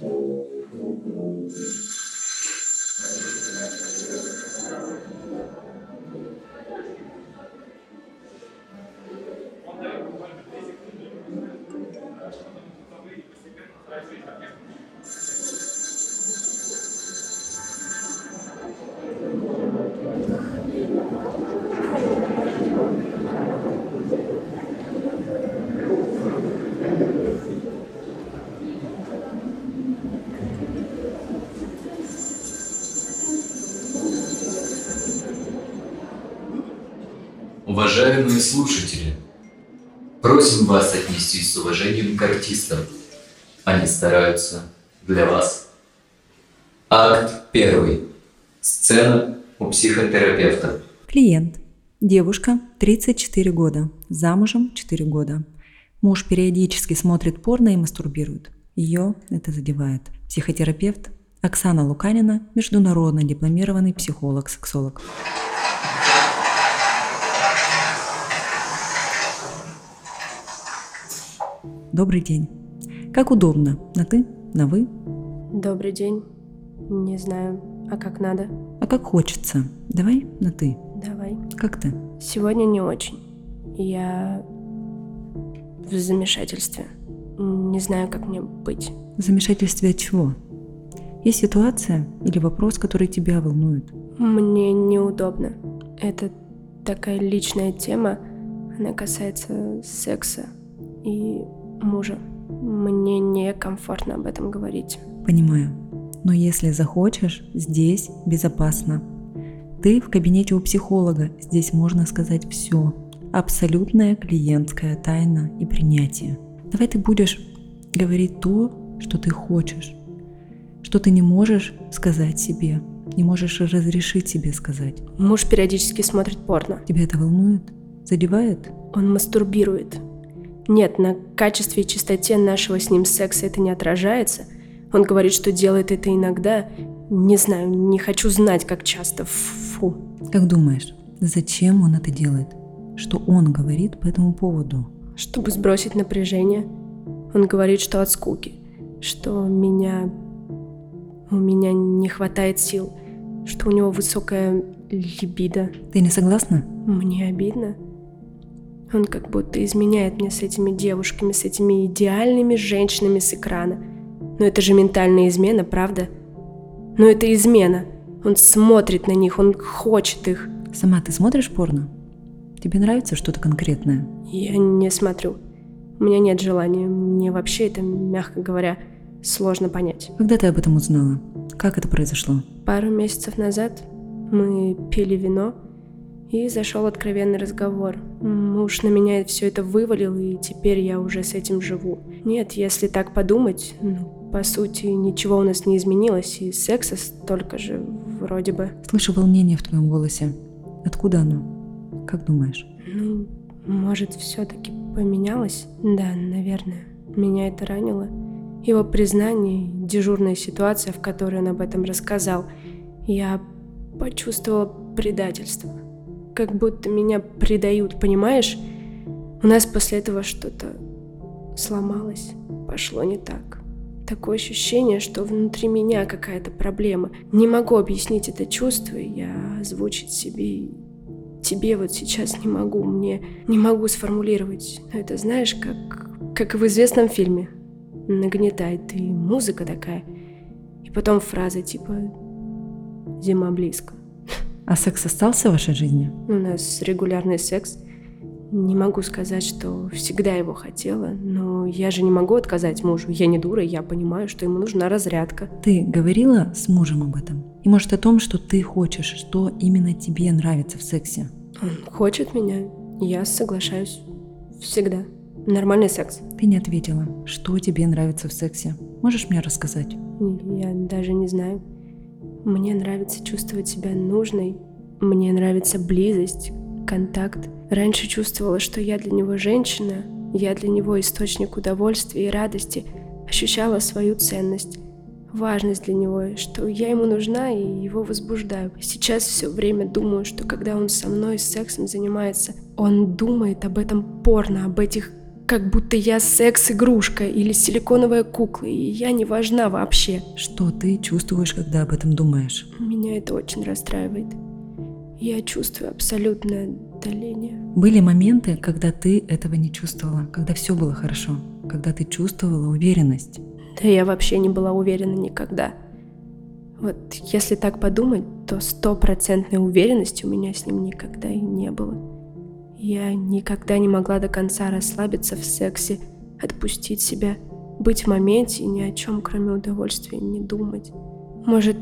Thank you. Уважаемые слушатели, просим вас отнестись с уважением к артистам. Они стараются для вас. Акт первый. Сцена у психотерапевта. Клиент. Девушка, 34 года, замужем 4 года. Муж периодически смотрит порно и мастурбирует. Ее это задевает. Психотерапевт Оксана Луканина, международно дипломированный психолог-сексолог. Добрый день. Как удобно? На ты? На вы? Добрый день. Не знаю, а как надо? А как хочется? Давай на ты. Давай. Как ты? Сегодня не очень. Я в замешательстве. Не знаю, как мне быть. В замешательстве от чего? Есть ситуация или вопрос, который тебя волнует? Мне неудобно. Это такая личная тема. Она касается секса и мужа. Мне некомфортно об этом говорить. Понимаю. Но если захочешь, здесь безопасно. Ты в кабинете у психолога, здесь можно сказать все. Абсолютная клиентская тайна и принятие. Давай ты будешь говорить то, что ты хочешь, что ты не можешь сказать себе, не можешь разрешить себе сказать. Муж периодически смотрит порно. Тебя это волнует? Задевает? Он мастурбирует. Нет, на качестве и чистоте нашего с ним секса это не отражается. Он говорит, что делает это иногда. Не знаю, не хочу знать, как часто. Фу. Как думаешь, зачем он это делает? Что он говорит по этому поводу? Чтобы сбросить напряжение. Он говорит, что от скуки. Что меня... У меня не хватает сил. Что у него высокая либидо. Ты не согласна? Мне обидно. Он как будто изменяет мне с этими девушками, с этими идеальными женщинами с экрана. Но это же ментальная измена, правда? Но это измена. Он смотрит на них, он хочет их. Сама ты смотришь порно? Тебе нравится что-то конкретное? Я не смотрю. У меня нет желания. Мне вообще это, мягко говоря, сложно понять. Когда ты об этом узнала? Как это произошло? Пару месяцев назад мы пили вино, и зашел откровенный разговор. Муж на меня все это вывалил, и теперь я уже с этим живу. Нет, если так подумать, ну, по сути, ничего у нас не изменилось, и секса столько же, вроде бы. Слышу волнение в твоем голосе. Откуда оно? Как думаешь? Ну, может, все-таки поменялось? Да, наверное. Меня это ранило. Его признание, дежурная ситуация, в которой он об этом рассказал, я почувствовала предательство как будто меня предают, понимаешь? У нас после этого что-то сломалось, пошло не так. Такое ощущение, что внутри меня какая-то проблема. Не могу объяснить это чувство, я озвучить себе тебе вот сейчас не могу, мне не могу сформулировать. Но это знаешь, как, как в известном фильме. Нагнетает и музыка такая. И потом фраза типа «Зима близко». А секс остался в вашей жизни? У нас регулярный секс. Не могу сказать, что всегда его хотела, но я же не могу отказать мужу. Я не дура, я понимаю, что ему нужна разрядка. Ты говорила с мужем об этом? И может о том, что ты хочешь, что именно тебе нравится в сексе? Он хочет меня, я соглашаюсь. Всегда. Нормальный секс. Ты не ответила, что тебе нравится в сексе. Можешь мне рассказать? Я даже не знаю. Мне нравится чувствовать себя нужной. Мне нравится близость, контакт. Раньше чувствовала, что я для него женщина, я для него источник удовольствия и радости, ощущала свою ценность, важность для него, что я ему нужна и его возбуждаю. Сейчас все время думаю, что когда он со мной сексом занимается, он думает об этом порно, об этих как будто я секс-игрушка или силиконовая кукла, и я не важна вообще. Что ты чувствуешь, когда об этом думаешь? Меня это очень расстраивает. Я чувствую абсолютное отдаление. Были моменты, когда ты этого не чувствовала, когда все было хорошо, когда ты чувствовала уверенность. Да я вообще не была уверена никогда. Вот если так подумать, то стопроцентной уверенности у меня с ним никогда и не было. Я никогда не могла до конца расслабиться в сексе, отпустить себя, быть в моменте и ни о чем, кроме удовольствия, не думать. Может,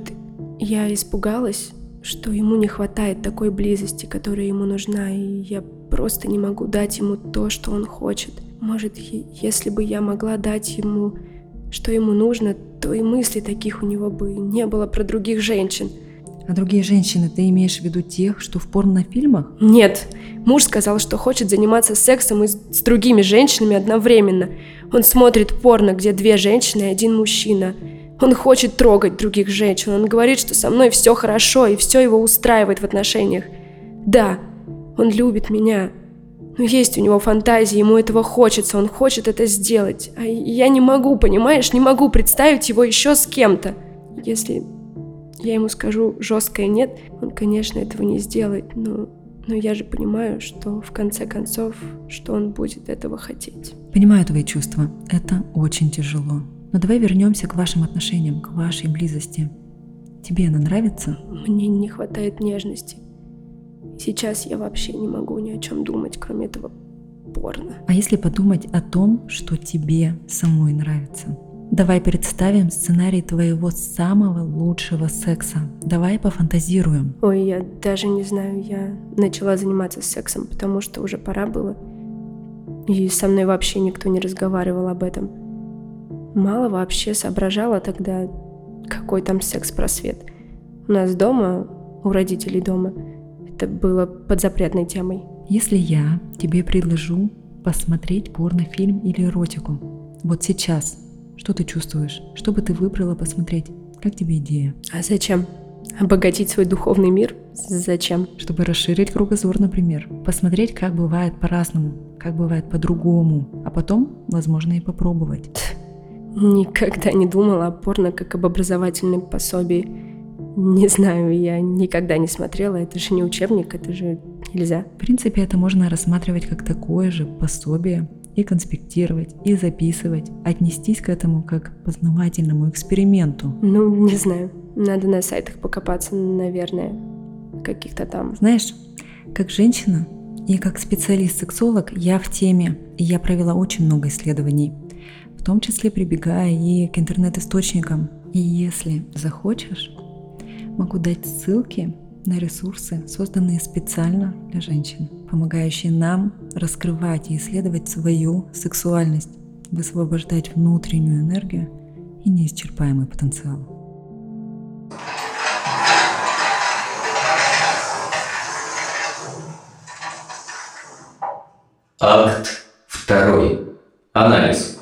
я испугалась, что ему не хватает такой близости, которая ему нужна, и я просто не могу дать ему то, что он хочет. Может, если бы я могла дать ему, что ему нужно, то и мыслей таких у него бы не было про других женщин – а другие женщины, ты имеешь в виду тех, что в порнофильмах? Нет. Муж сказал, что хочет заниматься сексом и с другими женщинами одновременно. Он смотрит порно, где две женщины и один мужчина. Он хочет трогать других женщин. Он говорит, что со мной все хорошо и все его устраивает в отношениях. Да, он любит меня. Но есть у него фантазии, ему этого хочется, он хочет это сделать. А я не могу, понимаешь, не могу представить его еще с кем-то. Если я ему скажу жесткое нет, он, конечно, этого не сделает, но, но я же понимаю, что в конце концов, что он будет этого хотеть. Понимаю твои чувства. Это очень тяжело. Но давай вернемся к вашим отношениям, к вашей близости. Тебе она нравится? Мне не хватает нежности. Сейчас я вообще не могу ни о чем думать, кроме этого порно. А если подумать о том, что тебе самой нравится? Давай представим сценарий твоего самого лучшего секса. Давай пофантазируем. Ой, я даже не знаю, я начала заниматься сексом, потому что уже пора было. И со мной вообще никто не разговаривал об этом. Мало вообще соображала тогда, какой там секс-просвет. У нас дома, у родителей дома, это было под запретной темой. Если я тебе предложу посмотреть порнофильм или эротику, вот сейчас, что ты чувствуешь? Что бы ты выбрала посмотреть? Как тебе идея? А зачем? Обогатить свой духовный мир? Зачем? Чтобы расширить кругозор, например. Посмотреть, как бывает по-разному, как бывает по-другому. А потом, возможно, и попробовать. Никогда не думала о порно как об образовательном пособии. Не знаю, я никогда не смотрела. Это же не учебник, это же нельзя. В принципе, это можно рассматривать как такое же пособие, и конспектировать, и записывать, отнестись к этому как к познавательному эксперименту. Ну, не знаю. Надо на сайтах покопаться, наверное, каких-то там. Знаешь, как женщина и как специалист-сексолог я в теме, и я провела очень много исследований, в том числе прибегая и к интернет-источникам. И если захочешь, могу дать ссылки на ресурсы, созданные специально для женщин, помогающие нам раскрывать и исследовать свою сексуальность, высвобождать внутреннюю энергию и неисчерпаемый потенциал. Акт второй. Анализ.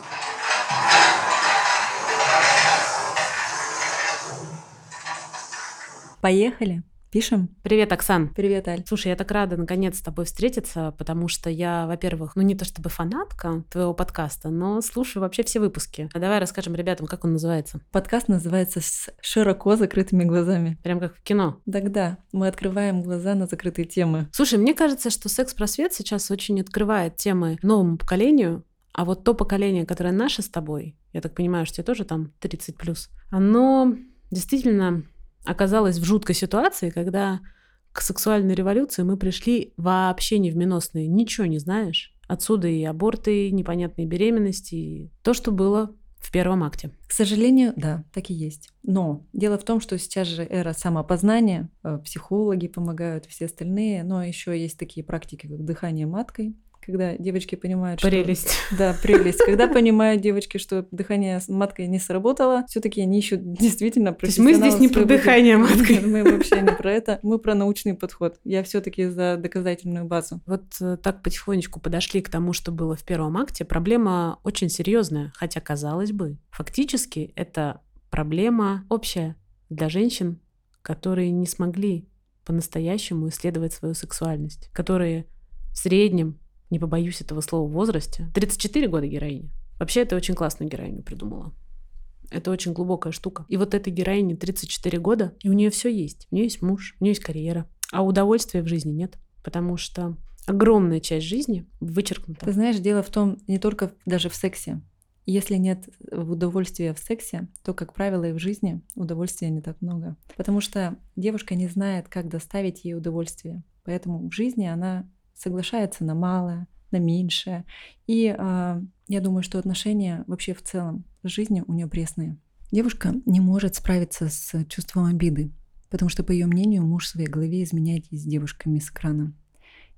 Поехали! Пишем? Привет, Оксан. Привет, Аль. Слушай, я так рада наконец с тобой встретиться, потому что я, во-первых, ну не то чтобы фанатка твоего подкаста, но слушаю вообще все выпуски. А давай расскажем ребятам, как он называется. Подкаст называется «С широко закрытыми глазами». Прям как в кино. Тогда мы открываем глаза на закрытые темы. Слушай, мне кажется, что секс-просвет сейчас очень открывает темы новому поколению, а вот то поколение, которое наше с тобой, я так понимаю, что тебе тоже там 30 плюс, оно действительно оказалась в жуткой ситуации, когда к сексуальной революции мы пришли вообще невменосные, ничего не знаешь. Отсюда и аборты, и непонятные беременности, и то, что было в первом акте. К сожалению, да, так и есть. Но дело в том, что сейчас же эра самопознания, э, психологи помогают, все остальные, но еще есть такие практики, как дыхание маткой, когда девочки понимают, прелесть. что... Да, прелесть. Когда понимают девочки, что дыхание с маткой не сработало, все таки они ищут действительно То есть мы здесь не про дыхание маткой. Мы вообще не про это. Мы про научный подход. Я все таки за доказательную базу. Вот э, так потихонечку подошли к тому, что было в первом акте. Проблема очень серьезная, хотя, казалось бы, фактически это проблема общая для женщин, которые не смогли по-настоящему исследовать свою сексуальность, которые в среднем не побоюсь этого слова, возрасте. 34 года героиня. Вообще, это очень классную героиню придумала. Это очень глубокая штука. И вот этой героине 34 года, и у нее все есть. У нее есть муж, у нее есть карьера. А удовольствия в жизни нет. Потому что огромная часть жизни вычеркнута. Ты знаешь, дело в том, не только даже в сексе. Если нет удовольствия в сексе, то, как правило, и в жизни удовольствия не так много. Потому что девушка не знает, как доставить ей удовольствие. Поэтому в жизни она соглашается на малое, на меньшее. И э, я думаю, что отношения вообще в целом с жизнью у нее пресные. Девушка не может справиться с чувством обиды, потому что, по ее мнению, муж в своей голове изменяет с девушками с экрана,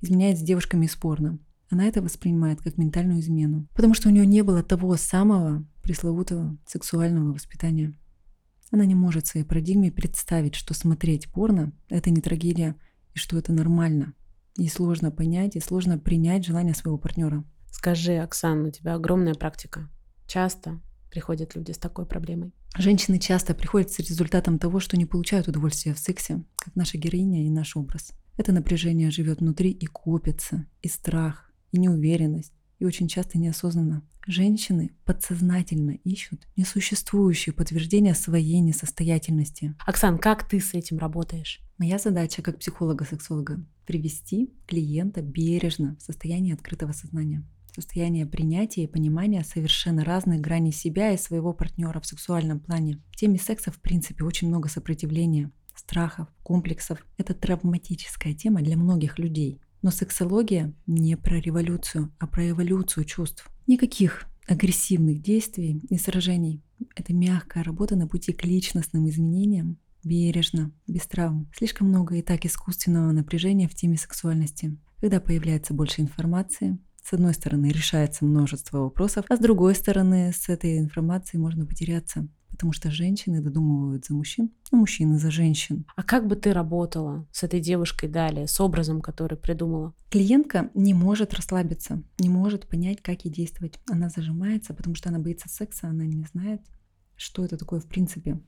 изменяет с девушками из порно. Она это воспринимает как ментальную измену, потому что у нее не было того самого пресловутого сексуального воспитания. Она не может в своей парадигме представить, что смотреть порно — это не трагедия, и что это нормально. И сложно понять, и сложно принять желание своего партнера. Скажи, Оксана, у тебя огромная практика. Часто приходят люди с такой проблемой. Женщины часто приходят с результатом того, что не получают удовольствия в сексе, как наша героиня и наш образ. Это напряжение живет внутри и копится, и страх, и неуверенность, и очень часто неосознанно. Женщины подсознательно ищут несуществующие подтверждения своей несостоятельности. Оксан, как ты с этим работаешь? Моя задача как психолога-сексолога – привести клиента бережно в состояние открытого сознания состояние принятия и понимания совершенно разных граней себя и своего партнера в сексуальном плане. В теме секса, в принципе, очень много сопротивления, страхов, комплексов. Это травматическая тема для многих людей. Но сексология не про революцию, а про эволюцию чувств. Никаких агрессивных действий и сражений. Это мягкая работа на пути к личностным изменениям, бережно, без травм. Слишком много и так искусственного напряжения в теме сексуальности. Когда появляется больше информации, с одной стороны решается множество вопросов, а с другой стороны с этой информацией можно потеряться потому что женщины додумывают за мужчин, а мужчины за женщин. А как бы ты работала с этой девушкой далее, с образом, который придумала? Клиентка не может расслабиться, не может понять, как ей действовать. Она зажимается, потому что она боится секса, она не знает, что это такое в принципе.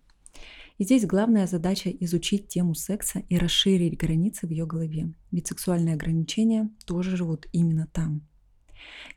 И здесь главная задача изучить тему секса и расширить границы в ее голове. Ведь сексуальные ограничения тоже живут именно там.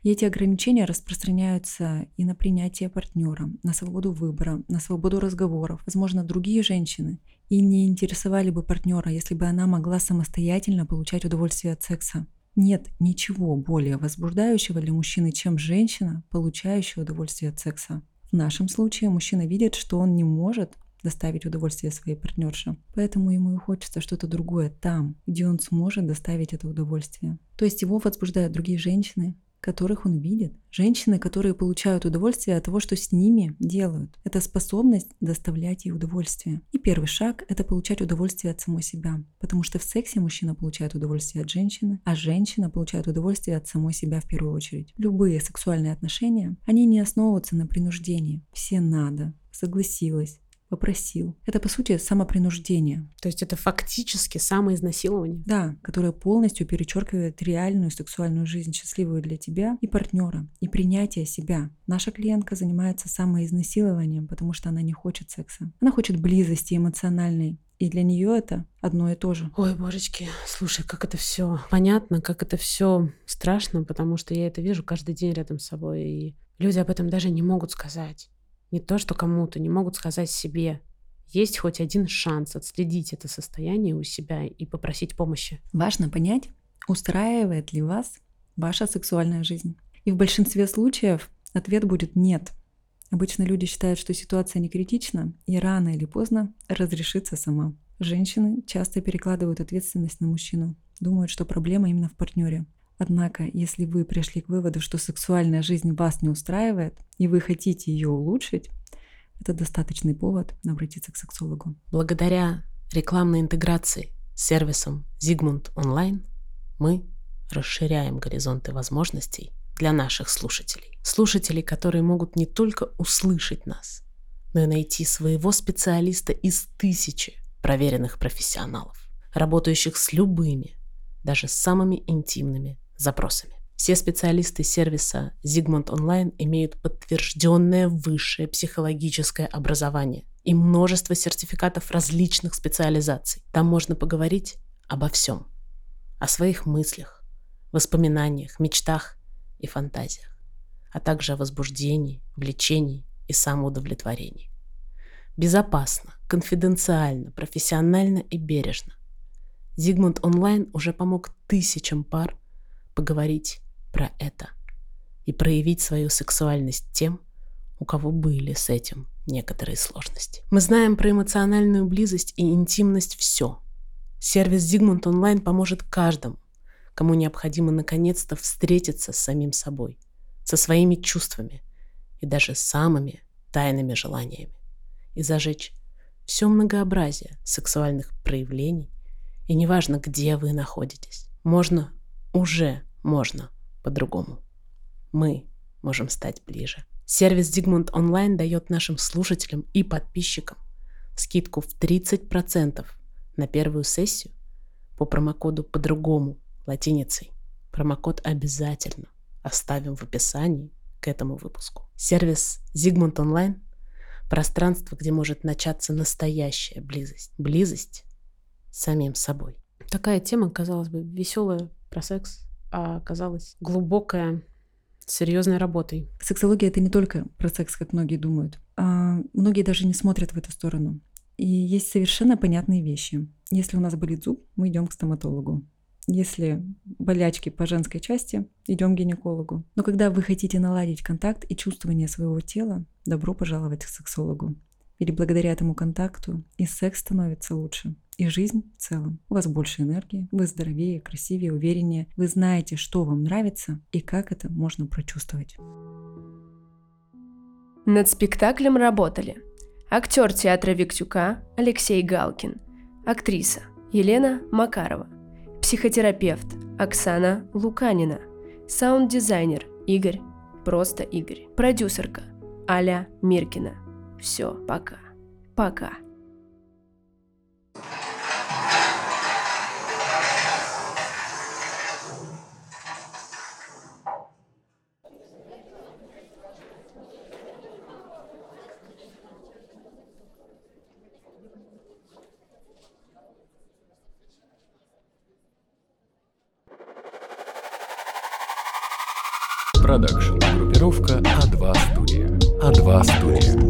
И эти ограничения распространяются и на принятие партнера, на свободу выбора, на свободу разговоров. Возможно, другие женщины и не интересовали бы партнера, если бы она могла самостоятельно получать удовольствие от секса. Нет ничего более возбуждающего для мужчины, чем женщина, получающая удовольствие от секса. В нашем случае мужчина видит, что он не может доставить удовольствие своей партнерше. Поэтому ему и хочется что-то другое там, где он сможет доставить это удовольствие. То есть его возбуждают другие женщины, которых он видит. Женщины, которые получают удовольствие от того, что с ними делают. Это способность доставлять ей удовольствие. И первый шаг – это получать удовольствие от самой себя. Потому что в сексе мужчина получает удовольствие от женщины, а женщина получает удовольствие от самой себя в первую очередь. Любые сексуальные отношения, они не основываются на принуждении. Все надо, согласилась, попросил. Это, по сути, самопринуждение. То есть это фактически самоизнасилование? Да, которое полностью перечеркивает реальную сексуальную жизнь, счастливую для тебя и партнера, и принятие себя. Наша клиентка занимается самоизнасилованием, потому что она не хочет секса. Она хочет близости эмоциональной, и для нее это одно и то же. Ой, божечки, слушай, как это все понятно, как это все страшно, потому что я это вижу каждый день рядом с собой, и люди об этом даже не могут сказать не то, что кому-то не могут сказать себе, есть хоть один шанс отследить это состояние у себя и попросить помощи. Важно понять, устраивает ли вас ваша сексуальная жизнь. И в большинстве случаев ответ будет нет. Обычно люди считают, что ситуация не критична и рано или поздно разрешится сама. Женщины часто перекладывают ответственность на мужчину, думают, что проблема именно в партнере. Однако, если вы пришли к выводу, что сексуальная жизнь вас не устраивает, и вы хотите ее улучшить, это достаточный повод обратиться к сексологу. Благодаря рекламной интеграции с сервисом Zigmund Online мы расширяем горизонты возможностей для наших слушателей. Слушателей, которые могут не только услышать нас, но и найти своего специалиста из тысячи проверенных профессионалов, работающих с любыми, даже самыми интимными запросами. Все специалисты сервиса Zigmund Online имеют подтвержденное высшее психологическое образование и множество сертификатов различных специализаций. Там можно поговорить обо всем. О своих мыслях, воспоминаниях, мечтах и фантазиях, а также о возбуждении, влечении и самоудовлетворении. Безопасно, конфиденциально, профессионально и бережно. Зигмунд Онлайн уже помог тысячам пар поговорить про это и проявить свою сексуальность тем, у кого были с этим некоторые сложности. Мы знаем про эмоциональную близость и интимность все. Сервис Зигмунд Онлайн поможет каждому, кому необходимо наконец-то встретиться с самим собой, со своими чувствами и даже самыми тайными желаниями и зажечь все многообразие сексуальных проявлений, и неважно, где вы находитесь, можно, уже можно по-другому. Мы можем стать ближе. Сервис Zigmund Online дает нашим слушателям и подписчикам скидку в 30% на первую сессию по промокоду по-другому латиницей. Промокод обязательно оставим в описании к этому выпуску. Сервис Zigmund Online – пространство, где может начаться настоящая близость. Близость с самим собой. Такая тема, казалось бы, веселая про секс, а оказалась глубокая, серьезной работой. Сексология это не только про секс, как многие думают. А многие даже не смотрят в эту сторону. И есть совершенно понятные вещи. Если у нас болит зуб, мы идем к стоматологу. Если болячки по женской части, идем к гинекологу. Но когда вы хотите наладить контакт и чувствование своего тела, добро пожаловать к сексологу. Или благодаря этому контакту и секс становится лучше, и жизнь в целом. У вас больше энергии, вы здоровее, красивее, увереннее. Вы знаете, что вам нравится и как это можно прочувствовать. Над спектаклем работали актер театра Виктюка Алексей Галкин, актриса Елена Макарова, психотерапевт Оксана Луканина, саунд-дизайнер Игорь, просто Игорь, продюсерка Аля Миркина. Все, пока. Пока. Продакшн. Группировка А2 Студия. А2 Студия.